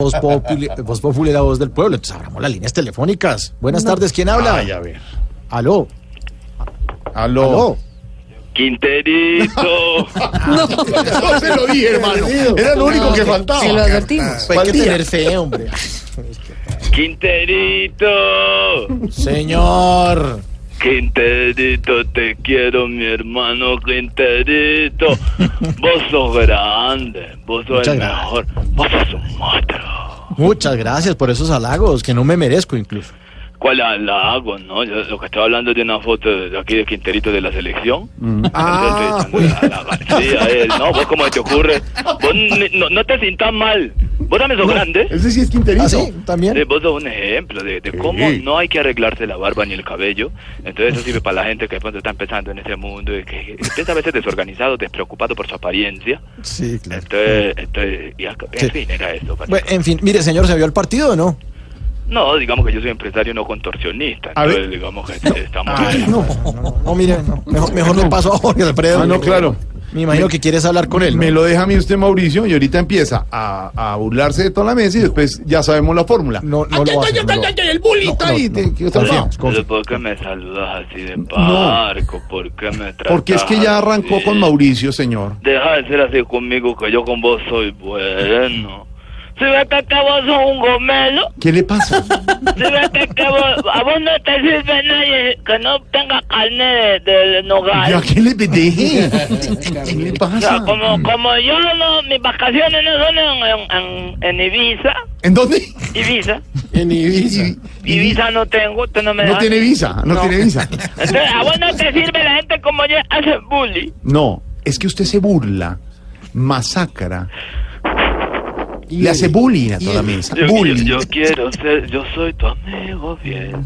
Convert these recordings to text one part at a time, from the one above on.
Voz Populi, Voz Populi, la voz del pueblo. Entonces abramos las líneas telefónicas. Buenas tardes, ¿quién habla? Ay, a ver. Aló, Aló. aló. Quinterito, No se lo dije, hermano. Era lo único que faltaba. Se lo advertimos. Pues tener fe, hombre. Quinterito, Señor. Quinterito, te quiero, mi hermano Quinterito. Vos sos grande, vos sos Muchas el gracias. mejor, vos sos un monstruo. Muchas gracias por esos halagos que no me merezco incluso. ¿Cuál halago, no? Yo lo que estaba hablando de una foto de aquí de Quinterito de la selección. Ah, Entonces, halagar, sí, a él, ¿no? ¿Vos cómo te ocurre? Vos ni- no, no te sientas mal. Vos también sos grande. Ese sí es Quinterito. ¿Ah, sí? ¿También? Sí, vos sos un ejemplo de, de cómo Sí. no hay que arreglarse la barba ni el cabello. Entonces eso sirve para la gente que de pronto está empezando en este mundo y que empieza a veces desorganizado, despreocupado por su apariencia. Sí, claro. Entonces, entonces y en Sí. fin, era eso. Bueno, en fin, mire, señor, ¿se vio el partido o no? No, digamos que yo soy empresario no contorsionista. A ver. Entonces, digamos que estamos... Ay, no. No, mire, no. Mejor, mejor le paso a Jorge Alfredo. Ah, no, claro. Me imagino que quieres hablar con él. ¿no? Me lo deja a mí usted, Mauricio, y ahorita empieza a, a burlarse de toda la mesa y después ya sabemos la fórmula. No, no lo hace, no. El bulito ahí. No, no, ¿Por qué me saludas así de parco? ¿Por qué me tratas Porque es que ya arrancó así? con Mauricio, señor. Deja de ser así conmigo que yo con vos soy bueno. Si ves que, vos sos un gomelo, ¿Qué le pasa? si ves que, vos, a vos no te sirve nadie que no tenga carne de, de nogal. ¿Ya qué le deje? ¿Qué le O sea, pasa? como, como yo no, mis vacaciones no son en, en, en Ibiza, ¿En dónde? Ibiza, En Ibiza. Ibiza no tengo, usted no me No deja. tiene visa, no, No. tiene visa. Entonces, a vos no te sirve la gente como yo, hace bullying. No, es que usted se burla, masacra, le hace bullying a toda la mesa. Yo, Bullying. yo, yo quiero ser, yo soy tu amigo bien.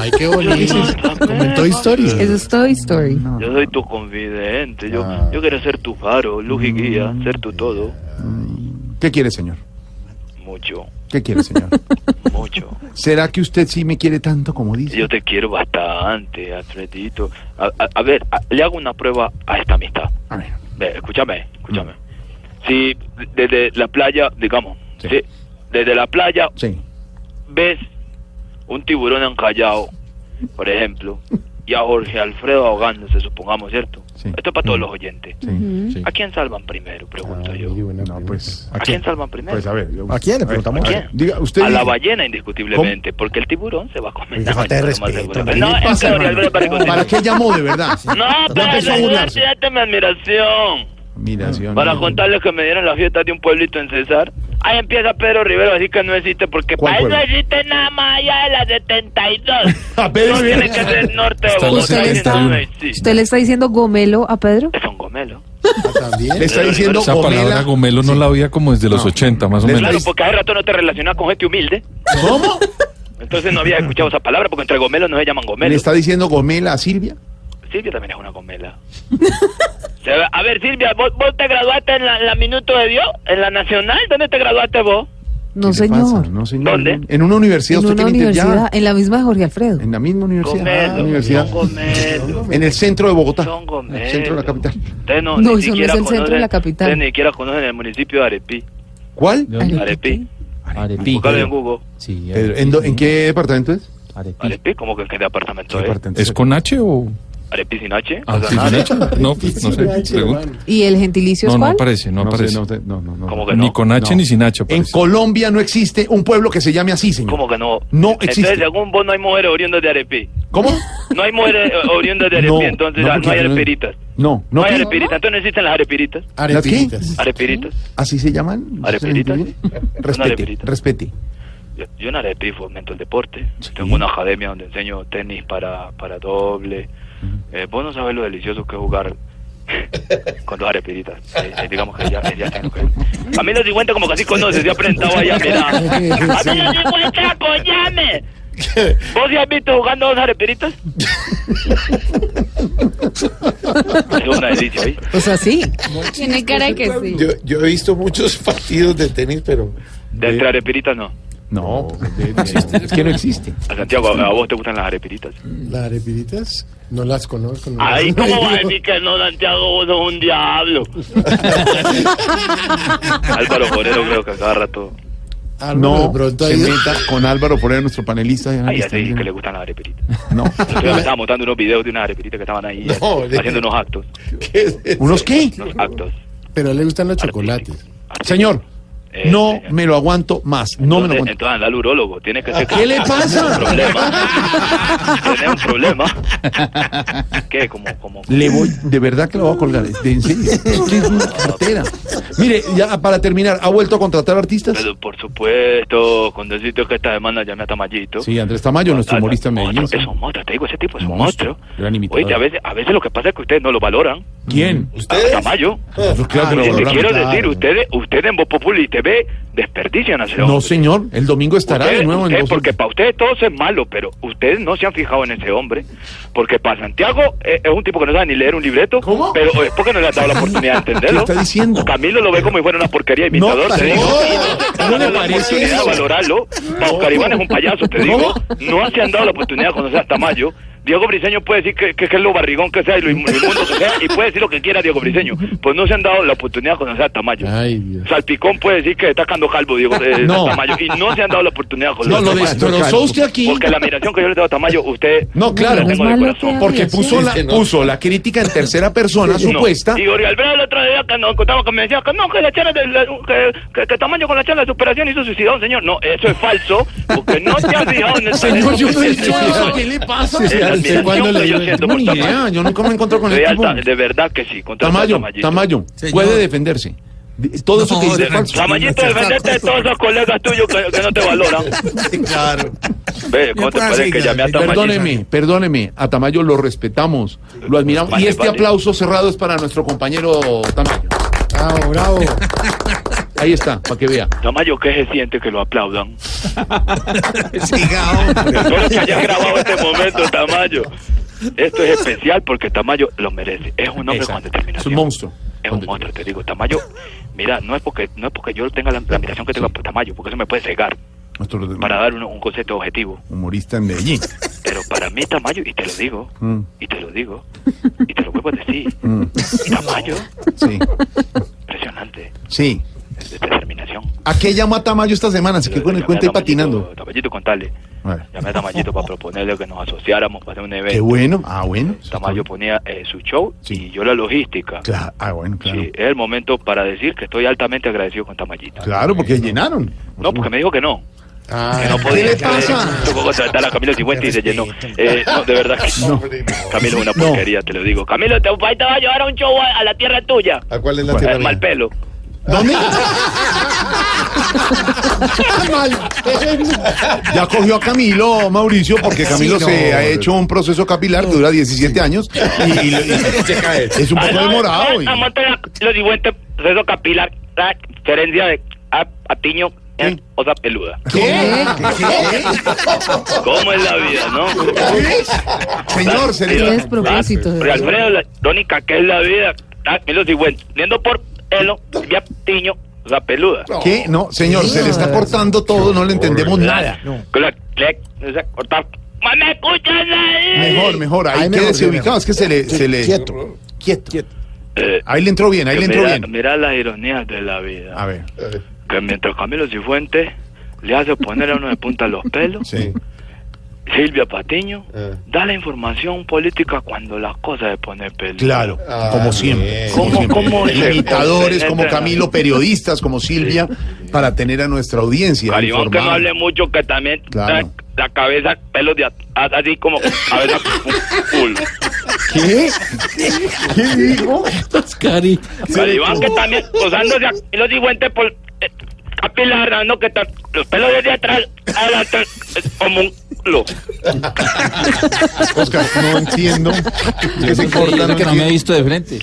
Ay, qué bonito. Comentó historia. Eso es Toy Story. Yo soy tu confidente, yo, Ah. yo quiero ser tu faro, luz y guía, ser tu todo. ¿Qué quiere, señor? Mucho, ¿Qué quiere, señor? mucho. ¿Será que usted sí me quiere tanto como dice? Yo te quiero bastante, Alfredito. A, a- a ver, a- le hago una prueba a esta amistad. A ver. Ve, escúchame, escúchame. Si desde la playa, digamos, Sí. sí, desde la playa Sí. ves un tiburón encallado, por ejemplo, y a Jorge Alfredo ahogándose, supongamos, ¿cierto? Sí. Esto es para todos los oyentes. Sí. ¿A quién salvan primero? Pregunto yo. No, pues. ¿A quién salvan primero? Pues a ver. yo- ¿A quién le preguntamos? ¿A ver, quién? Diga, usted. a la ballena, indiscutiblemente, porque el tiburón se va a comer. Oiga, falta de respeto. No. Alfredo para que ¿Para qué llamó de verdad? No, Ya para burlarse. saludarte, mi admiración. Para contarles que me dieron la fiesta de un pueblito en César. Ahí empieza Pedro Rivero, así que no existe, porque ¿Cuál para pueblo? existe nada más allá de la 72. A Pedro no Rivero. tiene que ser norte de Usted Bogotá. le y está- no. ¿Usted le está diciendo gomelo a Pedro? Es un gomelo. Le está diciendo Esa palabra Gomela. gomelo no la había como desde los No. 80, más o menos. Claro, porque hace rato no te relacionas con gente humilde. ¿Cómo? Entonces no había escuchado esa palabra, porque entre gomelos no se llaman ¿Le gomelos. está diciendo Gomela a Silvia? Silvia también es una gomela. Ver, Silvia, ¿vos, vos te graduaste en la, en la Minuto de Dios? ¿En la Nacional? ¿Dónde te graduaste vos? No, ¿Qué le señor. No, señor. ¿Dónde? En una universidad. En universidad, en la misma de Jorge Alfredo. En la misma universidad. Gomelos, universidad. En el centro de Bogotá. En el centro de la capital. No, No, ni eso no es el centro de la capital. Ustedes ni siquiera conocen el municipio de Arepí. ¿Cuál? Arepí. Arepi. Búscalo en Google. Sí, Pedro, ¿en, qué departamento es? Arepi. Arepí, ¿cómo que en qué departamento ¿Qué es? ¿Es con H o...? Arepí sin H. Ah. No, pues no sé. pregunto. ¿Y el gentilicio No, es no cuál? aparece, no, No, sé, aparece. no, sé, no, no, no. ¿Cómo que no? Ni con H No. ni sin H En aparece. Colombia no existe un pueblo que se llame así, señor. ¿Cómo que no? No existe. Entonces, según vos, no hay mujeres oriundas de Arepí. ¿Cómo? No hay mujeres eh, oriundas de Arepí, No, entonces no, ah, no, porque hay no- arepiritas. No, No, no. hay ¿qué? arepiritas, entonces no existen las arepiritas. ¿Las qué? Arepiritas. ¿Así se llaman? ¿Arepiritas? Respete, arepirita. respete. Yo, yo en Arepí fomento el deporte. Tengo una academia donde enseño tenis para, para doble. Eh, vos no sabes lo delicioso que es jugar Con dos arepiritas. Eh, eh, digamos que ya, eh, ya tengo que... Camilo Cifuentes como que así conoces, se ha presentado allá, mira. Camilo Cifuentes, apoyame. ¿Vos ya has visto jugando dos arepiritas? es una delicia, ¿sí? O sea, sí. Tiene cara de que sí. Yo, yo he visto muchos partidos de tenis, pero De entre arepiritas no. No, de- de- es que no existe. A Santiago, a, vos te gustan las arepiritas. las arepiritas no las conozco. no Ay, las- ¿cómo va a decir que no, Santiago? Vos sos un diablo. Álvaro Forero creo que a cada rato... Álvaro, No, pronto se ahí- meta con Álvaro Forero, nuestro panelista. Ay, ya te dije que le gustan las arepiritas. No. Yo me estaba mostrando unos videos de unas arepiritas que estaban ahí No, de- haciendo unos actos. ¿Qué es eso? ¿Unos qué? Unos actos. Pero a él le gustan los chocolates. Señor, no señor. me lo aguanto más. No me lo aguanto. entonces anda al urólogo. Tiene que ser. ¿Qué le pasa? Un problema. Tiene un problema. ¿Qué? Como, como. Le voy, de verdad que lo voy a colgar. De en serio. Es que es una cartera. Mire, ya para terminar, ¿ha vuelto a contratar artistas? Pero por supuesto, con decirte que esta semana llamé a Tamayito. Sí, Andrés Tamayo, nuestro Ah, humorista en monstruo, Medellín. Es un monstruo, te digo, ese tipo es un Monstruo, monstruo. gran imitador. Oye, a veces, a veces lo que pasa es que ustedes no lo valoran. ¿Quién? ¿Ustedes? Tamayo. Nosotros claro que lo valoramos. quiero claro. decir, ustedes, ustedes en Voz Populi TV desperdician a ese No, señor, el domingo estará de nuevo en ustedes, Voz porque para ustedes todo es malo, pero ustedes no se han fijado en ese hombre. Porque para Santiago eh, es un tipo que no sabe ni leer un libreto, ¿Cómo? pero es porque no le has dado la oportunidad de entenderlo. ¿Qué está diciendo? Camilo lo ve como si fuera una porquería imitador, No, te digo. no, no han ¿no le parece oportunidad eso? de valorarlo. Pa' Oscar Iván es un payaso, te digo. No se han dado la oportunidad de conocer a Tamayo. Diego Briseño puede decir que, que, que es lo barrigón que sea y lo inmundo que sea, y puede decir lo que quiera Diego Briseño. Pues no se han dado la oportunidad de conocer a Tamayo. Ay, Dios. Salpicón puede decir que está cando calvo, Diego eh, No. Tamayo, y no se han dado la oportunidad de No, conocer lo a Tamayo. destrozó usted aquí. Porque la admiración que yo le tengo a Tamayo, usted No, claro, la tengo no de corazón. que- porque puso la, no. puso la crítica en tercera persona No. supuesta. Y Jorge Alfredo el otro día que nos contaba que me decía que no, que la charla de la- que, que, que Tamayo con la charla de superación hizo suicidado, señor. No, eso es falso, porque no te has fijado en el Señor, yo no he dicho eso. ¿Qué le pasa? Es la ¿Usted cuándo admiración le que yo siento No, por Tamayo. yo nunca me encontré con alta- de verdad que sí, contra Tamayo. Tamayo, puede defenderse. De- Todo eso que dice falso. Tamayito, defenderte de todos esos colegas tuyos que, que no te valoran. Claro. Ve, ¿cómo te parece que llamé a Tamayito? Perdóneme, perdóneme, a Tamayo lo respetamos, lo admiramos. Vale, y este vale. aplauso cerrado es para nuestro compañero Tamayo. Bravo, bravo. Ahí está, para que vea. Tamayo, ¿qué se siente que lo aplaudan? Solo que hayas grabado este momento, Tamayo. Esto es especial porque Tamayo lo merece. Es un hombre con Exacto. determinación. Es un monstruo. Es un monstruo, te digo. Tamayo, mira, no es porque no es porque yo tenga la, la admiración que tengo por Tamayo, porque eso me puede cegar Nuestro para dar un, un concepto objetivo. humorista en Medellín. Pero para mí Tamayo, y te lo digo, Mm. y te lo digo, y te lo vuelvo a decir, Mm. Tamayo, Sí, impresionante, sí. ¿A qué llamó a Tamayo esta semana? Se quedó con el cuento ahí patinando. Tamayito, contale. Llamé a Tamayito para proponerle que nos asociáramos para hacer un evento. Qué bueno. Ah, bueno. Tamayo ponía eh, su show Sí. y yo la logística. Claro, ah, bueno, claro. Sí, es el momento para decir que estoy altamente agradecido con Tamayito. Claro, porque llenaron. No, porque me dijo que no. Ah, Que no ¿Qué podía. le que pasa? Tocó contratar a Camilo Cifuentes y se llenó. Eh, no, de verdad que No. Camilo es una No. porquería, te lo digo. Camilo, te, te va a llevar a un show a, a la tierra tuya. ¿A cuál es la Eh, tierra? mal mía? pelo. ¿Dónde? Ya cogió a Camilo, Mauricio, porque Camilo Sí, se no. ha hecho un proceso capilar que dura 17 años y, y- y- es un Ah, poco no, demorado. Los Cifuentes, proceso capilar, la diferencia de a, Patiño en osa peluda. ¿Qué? ¿Cómo es la vida, no? Señor, se Qué le... Porque verdad. Alfredo, la tónica que es la vida, ah, Camilo Cifuentes, viendo por pelo, ya Patiño, osa peluda. ¿Qué? No, señor, se le está cortando todo, no le entendemos nada. La- ¡No me escuchas ahí! Mejor, mejor, ahí Ahí mejor, quédese sí, ubicado, mejor. es que se le... Se le... Quieto. Quieto. Eh, Ahí le entró bien, ahí le entró mira, bien. mira las ironías de la vida. A ver, Que mientras Camilo Cifuentes le hace poner a uno de punta los pelos, sí. Silvia Patiño Ah. da la información política cuando las cosas se ponen peligro. Claro, Ah, como siempre. ¿Cómo- como siempre. se- Imitadores como Camilo, periodistas como Silvia, para tener a nuestra audiencia. Caribán que no hable mucho, que también Claro. la, la cabeza, pelos de atrás, así como cabeza full. ¿Qué? ¿Qué dijo? Cari. Caribán que también usándose a los Cifuentes por eh, capilar, dando que los pelos desde atrás, adelante, es como un Lo. Oscar, no entiendo. Que se cortan. que no me ha visto de frente.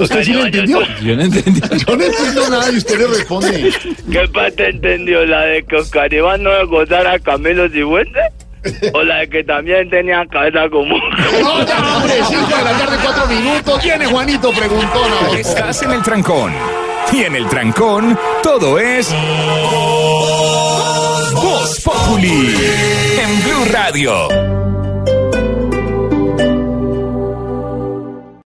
¿Usted sí lo entendió? Yo no entendí. Yo no entiendo nada y usted le responde. ¿Qué parte entendió? ¿La de que Oscar Iván no le gozara a Camilo Cifuentes? ¿O la de que también tenía cabeza común? No, ya, hombre, 5 de la tarde, 4 minutos. Viene Juanito, preguntona. Estás en el trancón. Y en el trancón, todo es. Voz Populi. En Blue Radio.